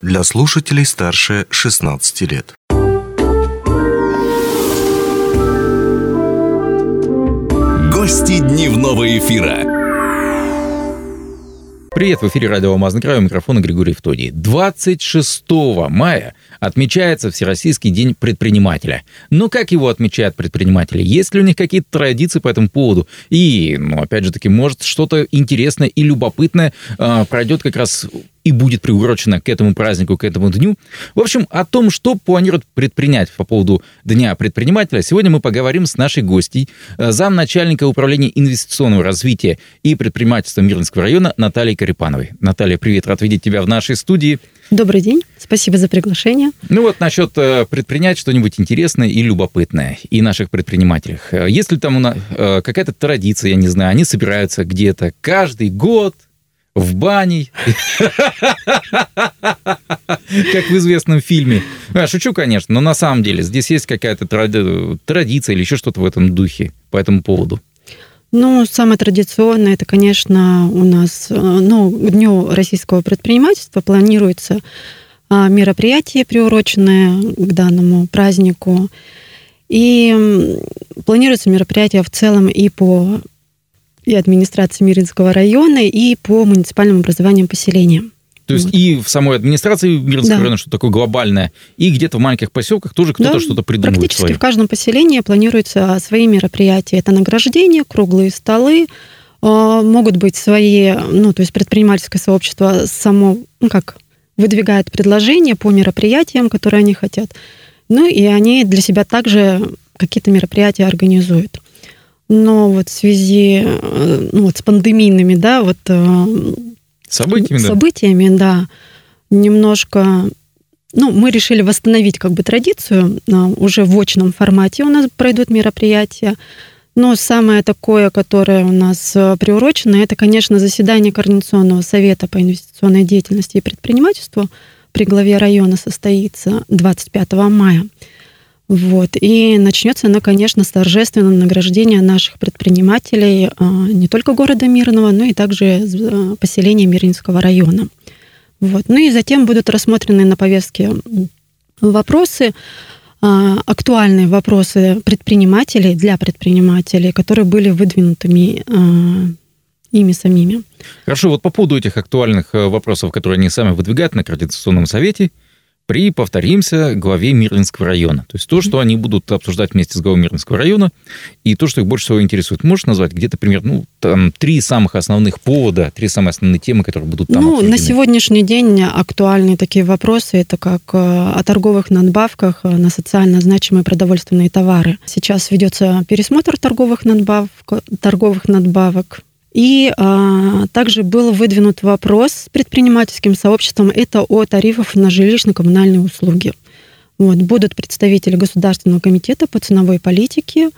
для слушателей старше 16 лет. Гости дневного эфира. Привет, в эфире радио «Алмазный край», у микрофона Григорий Втодий. 26 мая отмечается Всероссийский день предпринимателя. Но как его отмечают предприниматели? Есть ли у них какие-то традиции по этому поводу? И, ну, опять же таки, может, что-то интересное и любопытное э, пройдет как раз и будет приурочено к этому празднику, к этому дню. В общем, о том, что планируют предпринять по поводу Дня предпринимателя, сегодня мы поговорим с нашей гостьей, э, замначальника управления инвестиционного развития и предпринимательства Мирнинского района Натальей Карипановой. Наталья, привет, рад видеть тебя в нашей студии. Добрый день, спасибо за приглашение. Ну вот насчет э, предпринять что-нибудь интересное и любопытное и наших предпринимателях. Э, есть ли там какая-то традиция, я не знаю, они собираются где-то каждый год, в бане, как в известном фильме. Я шучу, конечно, но на самом деле здесь есть какая-то традиция или еще что-то в этом духе по этому поводу. Ну, самое традиционное, это, конечно, у нас, э, ну, к Дню российского предпринимательства планируется а, мероприятие, приуроченное к данному празднику. И планируется мероприятие в целом и по и администрации Миринского района, и по муниципальным образованиям поселения. То есть вот. и в самой администрации Мирнского да. района что такое глобальное, и где-то в маленьких поселках тоже кто-то да, что-то придумывает Практически свое. в каждом поселении планируются свои мероприятия. Это награждение, круглые столы, а, могут быть свои, ну, то есть предпринимательское сообщество само, ну, как выдвигает предложения по мероприятиям, которые они хотят. Ну, и они для себя также какие-то мероприятия организуют но вот в связи э, ну, вот с пандемийными, да, вот э, событиями, событиями, да, немножко, ну, мы решили восстановить как бы традицию, э, уже в очном формате у нас пройдут мероприятия, но самое такое, которое у нас приурочено, это, конечно, заседание Координационного совета по инвестиционной деятельности и предпринимательству при главе района состоится 25 мая. Вот. И начнется она, конечно, с торжественного награждения наших предпринимателей а, не только города Мирного, но и также а, поселения Миринского района. Вот. Ну и затем будут рассмотрены на повестке вопросы, а, актуальные вопросы предпринимателей для предпринимателей, которые были выдвинутыми ими самими. Хорошо, вот по поводу этих актуальных э, вопросов, которые они сами выдвигают на Координационном совете, при, повторимся, главе Мирлинского района. То есть то, что они будут обсуждать вместе с главой Мирлинского района, и то, что их больше всего интересует. Можешь назвать где-то примерно ну, там, три самых основных повода, три самые основные темы, которые будут там Ну, обсуждены? на сегодняшний день актуальные такие вопросы, это как э, о торговых надбавках на социально значимые продовольственные товары. Сейчас ведется пересмотр торговых надбавок, торговых надбавок и а, также был выдвинут вопрос с предпринимательским сообществом, это о тарифах на жилищно-коммунальные услуги. Вот, будут представители Государственного комитета по ценовой политике,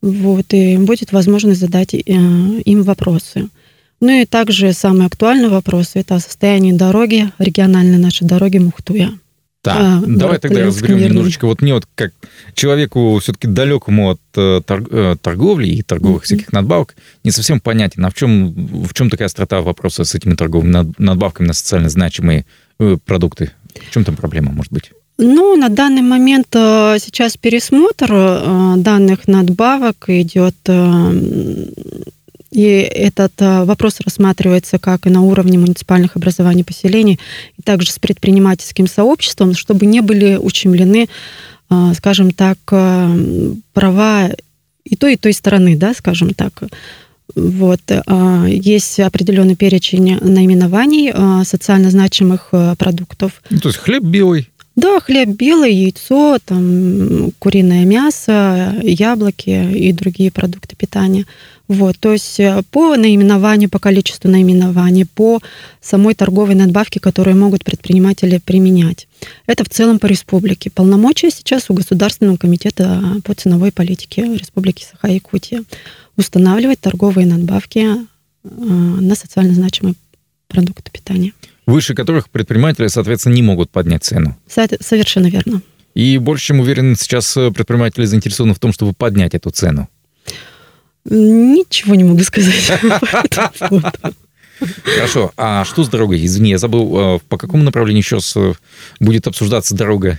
вот, и будет возможность задать э, им вопросы. Ну и также самый актуальный вопрос – это о состоянии дороги, региональной нашей дороги Мухтуя. Так, а, давай тогда разберем немножечко. Вот мне вот как человеку все-таки далекому от э, э, торговли и торговых mm-hmm. всяких надбавок не совсем понятен, а в чем, в чем такая острота вопроса с этими торговыми надбавками на социально значимые э, продукты? В чем там проблема, может быть? Ну, на данный момент сейчас пересмотр данных надбавок идет и этот э, вопрос рассматривается как и на уровне муниципальных образований поселений, и также с предпринимательским сообществом, чтобы не были ущемлены, э, скажем так, э, права и той, и той стороны, да, скажем так. Вот. Есть определенный перечень наименований социально значимых продуктов. Ну, то есть хлеб белый. Да, хлеб белый, яйцо, там, куриное мясо, яблоки и другие продукты питания. Вот, то есть э, по наименованию, по количеству наименований, по самой торговой надбавке, которые могут предприниматели применять. Это в целом по республике. Полномочия сейчас у Государственного комитета по ценовой политике Республики Саха-Якутия устанавливать торговые надбавки э, на социально значимые продукты питания. Выше которых предприниматели, соответственно, не могут поднять цену. Совершенно верно. И больше чем уверен, сейчас э, предприниматели заинтересованы в том, чтобы поднять эту цену. Ничего не могу сказать. Хорошо. А что с дорогой? Извини, я забыл, э, по какому направлению сейчас э, будет обсуждаться дорога?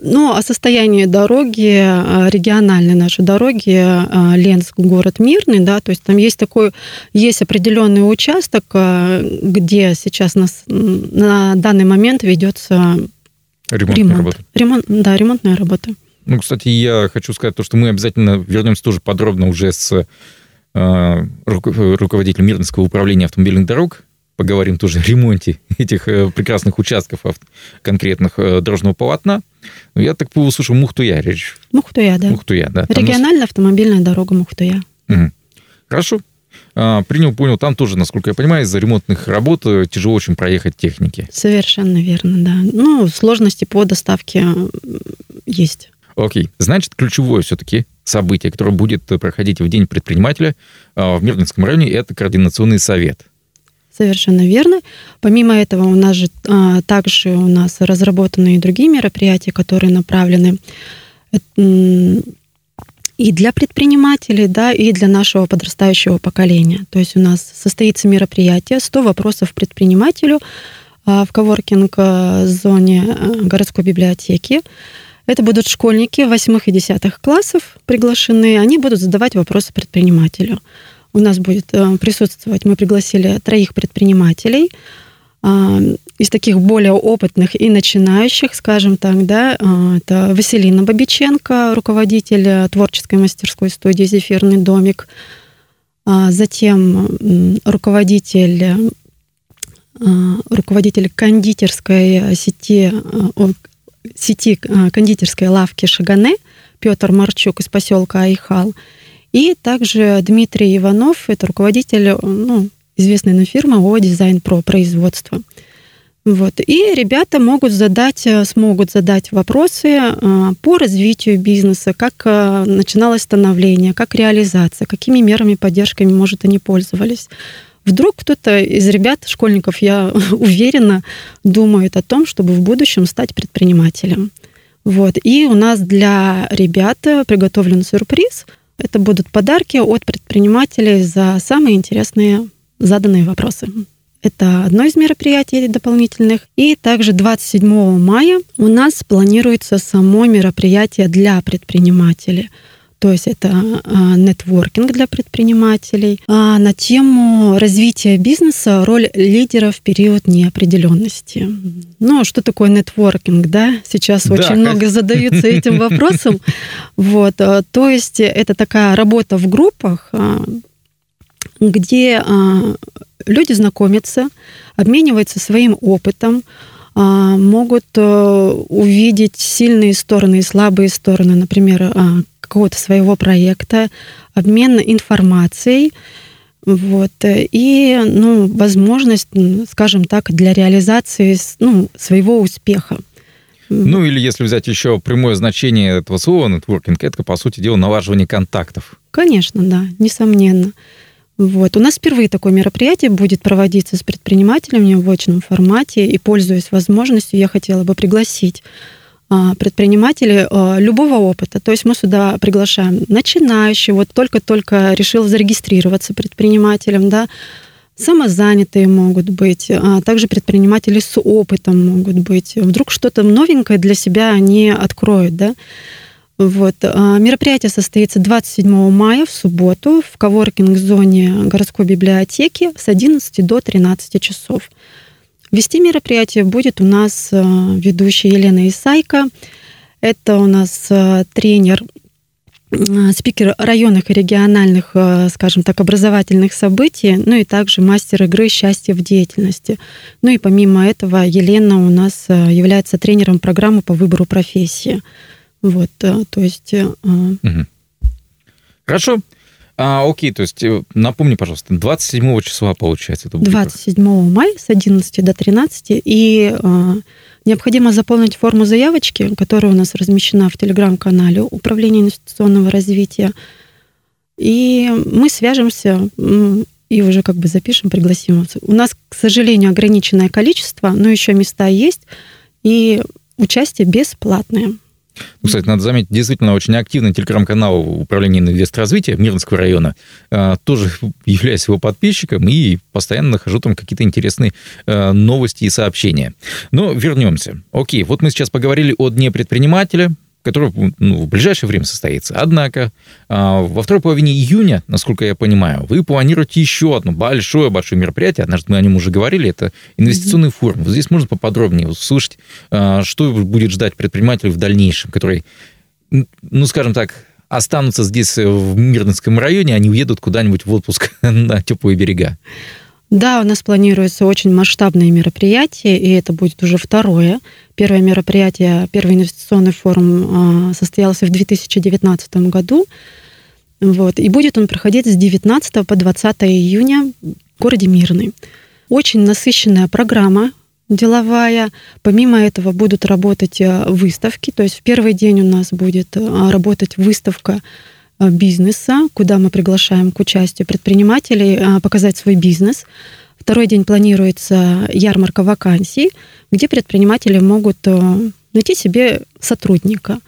Ну, о состоянии дороги, э, региональной нашей дороги, Ленск, город Мирный, да, то есть там есть такой, есть определенный участок, где сейчас нас, на данный момент ведется Ремонтная ремонт. работа. Ремонт, да, ремонтная работа. Ну, кстати, я хочу сказать то, что мы обязательно вернемся тоже подробно уже с э, руководителем Мирнского управления автомобильных дорог, поговорим тоже о ремонте этих э, прекрасных участков конкретных э, дорожного полотна. Ну, я так услышал Мухтуя речь. Мухтуя, да. Мухтуя, да. Региональная автомобильная дорога Мухтуя. Угу. Хорошо. А, принял, понял. Там тоже, насколько я понимаю, из-за ремонтных работ тяжело очень проехать техники. Совершенно верно, да. Ну, сложности по доставке есть. Окей. Значит, ключевое все-таки событие, которое будет проходить в День предпринимателя в Мирнинском районе, это координационный совет. Совершенно верно. Помимо этого у нас же а, также у нас разработаны и другие мероприятия, которые направлены и для предпринимателей, да, и для нашего подрастающего поколения. То есть у нас состоится мероприятие «100 вопросов предпринимателю» а, в коворкинг-зоне а, городской библиотеки. Это будут школьники 8 и 10 классов приглашены. Они будут задавать вопросы предпринимателю у нас будет э, присутствовать, мы пригласили троих предпринимателей а, из таких более опытных и начинающих, скажем так, да, а, это Василина Бабиченко, руководитель творческой мастерской студии «Зефирный домик», а, затем руководитель руководитель кондитерской сети, сети кондитерской лавки «Шагане» Петр Марчук из поселка Айхал – и также Дмитрий Иванов, это руководитель ну, известной нам фирмы ООО «Дизайн Про» производства. Вот. И ребята могут задать, э, смогут задать вопросы э, по развитию бизнеса, как э, начиналось становление, как реализация, какими мерами поддержками, может, они пользовались. Вдруг кто-то из ребят, школьников, я уверена, думает о том, чтобы в будущем стать предпринимателем. Вот. И у нас для ребят приготовлен сюрприз – это будут подарки от предпринимателей за самые интересные заданные вопросы. Это одно из мероприятий дополнительных. И также 27 мая у нас планируется само мероприятие для предпринимателей. То есть это а, нетворкинг для предпринимателей а на тему развития бизнеса, роль лидера в период неопределенности. Ну, что такое нетворкинг, да? Сейчас да, очень как... много задаются этим вопросом. Вот, а, то есть это такая работа в группах, а, где люди знакомятся, обмениваются своим опытом, могут увидеть сильные стороны и слабые стороны, например, какого-то своего проекта, обмен информацией, вот, и, ну, возможность, скажем так, для реализации, ну, своего успеха. Ну, или если взять еще прямое значение этого слова нетворкинг, это, по сути дела, налаживание контактов. Конечно, да, несомненно. Вот. У нас впервые такое мероприятие будет проводиться с предпринимателями в очном формате, и, пользуясь возможностью, я хотела бы пригласить предприниматели а, любого опыта. То есть мы сюда приглашаем начинающих, вот только-только решил зарегистрироваться предпринимателем, да, самозанятые могут быть, а также предприниматели с опытом могут быть. Вдруг что-то новенькое для себя они откроют, да. Вот. Мероприятие состоится 27 мая в субботу в коворкинг-зоне городской библиотеки с 11 до 13 часов. Вести мероприятие будет у нас э, ведущая Елена Исайко. Это у нас э, тренер э, спикер районных и региональных, скажем так, образовательных событий, ну и также мастер игры «Счастье в деятельности». Ну и помимо этого Елена у нас является тренером программы по выбору профессии. Вот, то есть... Угу. Хорошо. А, окей, то есть э, напомни, пожалуйста, 27 числа получается это будет? 27 мая с 11 до 13, и а, необходимо заполнить форму заявочки, которая у нас размещена в телеграм-канале Управления инвестиционного развития, и мы свяжемся и уже как бы запишем, пригласим вас. У нас, к сожалению, ограниченное количество, но еще места есть, и участие бесплатное. Ну, кстати, надо заметить, действительно очень активный телеграм-канал Управления инвестразвития Мирнского района. А, тоже являюсь его подписчиком и постоянно нахожу там какие-то интересные а, новости и сообщения. Но вернемся. Окей, вот мы сейчас поговорили о Дне предпринимателя, который ну, в ближайшее время состоится. Однако а, во второй половине июня, насколько я понимаю, вы планируете еще одно большое-большое мероприятие. Однажды мы о нем уже говорили. Это инвестиционный форум. Вот здесь можно поподробнее услышать, а, что будет ждать предпринимателей в дальнейшем, которые, ну, скажем так, останутся здесь в Мирнинском районе, они уедут куда-нибудь в отпуск на теплые берега. Да, у нас планируется очень масштабное мероприятие, и это будет уже второе. Первое мероприятие, первый инвестиционный форум а, состоялся в 2019 году. Вот, и будет он проходить с 19 по 20 июня в городе Мирный. Очень насыщенная программа деловая. Помимо этого будут работать а, выставки. То есть в первый день у нас будет а, работать выставка бизнеса, куда мы приглашаем к участию предпринимателей э, показать свой бизнес. Второй день планируется ярмарка вакансий, где предприниматели могут э, найти себе сотрудника.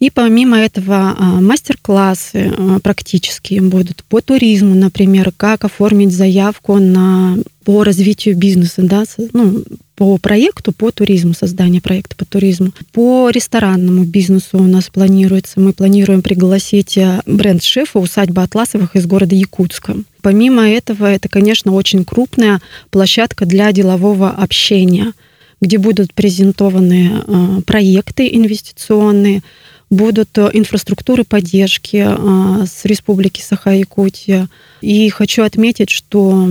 И помимо этого мастер-классы практические будут по туризму, например, как оформить заявку на, по развитию бизнеса, да, ну, по проекту по туризму, создание проекта по туризму. По ресторанному бизнесу у нас планируется, мы планируем пригласить э, бренд-шефа усадьба Атласовых из города Якутска. Помимо этого, это, конечно, очень крупная площадка для делового общения, где будут презентованы проекты инвестиционные, будут э, инфраструктуры поддержки с Республики Саха-Якутия, и хочу отметить, что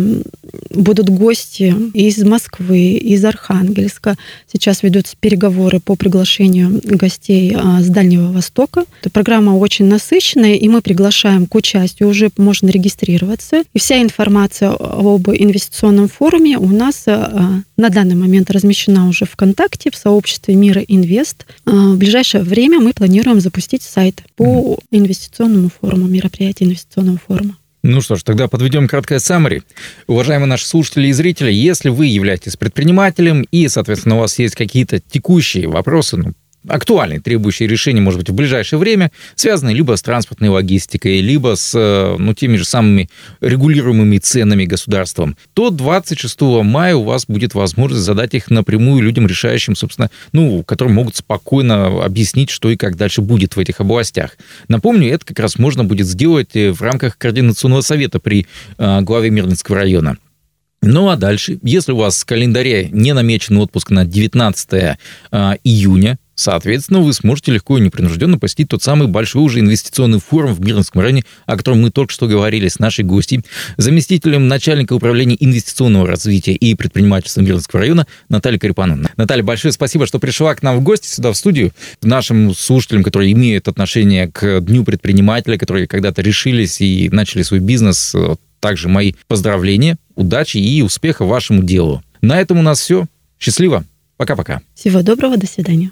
будут гости из Москвы, из Архангельска. Сейчас ведутся переговоры по приглашению гостей а, с Дальнего Востока. Эта программа очень насыщенная, и мы приглашаем к участию. Уже можно регистрироваться. И вся информация об инвестиционном форуме у нас а, на данный момент размещена уже ВКонтакте в сообществе Мира Инвест. А, в ближайшее время мы планируем запустить сайт по инвестиционному форуму, мероприятию инвестиционного форума. Ну что ж, тогда подведем краткое саммари. Уважаемые наши слушатели и зрители, если вы являетесь предпринимателем и, соответственно, у вас есть какие-то текущие вопросы, ну, актуальные, требующие решения, может быть, в ближайшее время, связанные либо с транспортной логистикой, либо с э, ну, теми же самыми регулируемыми ценами государством, то 26 мая у вас будет возможность задать их напрямую людям, решающим, собственно, ну, которым могут спокойно объяснить, что и как дальше будет в этих областях. Напомню, это как раз можно будет сделать э, в рамках Координационного совета при э, главе Мирнинского района. Ну а дальше, если у вас в календаре не намечен отпуск на 19 э, июня, Соответственно, вы сможете легко и непринужденно посетить тот самый большой уже инвестиционный форум в Мирнском районе, о котором мы только что говорили с нашей гостьей, заместителем начальника управления инвестиционного развития и предпринимательства Мирнского района Натальей Карипановной. Наталья, большое спасибо, что пришла к нам в гости сюда, в студию. Нашим слушателям, которые имеют отношение к Дню предпринимателя, которые когда-то решились и начали свой бизнес, также мои поздравления, удачи и успеха вашему делу. На этом у нас все. Счастливо. Пока-пока. Всего доброго. До свидания.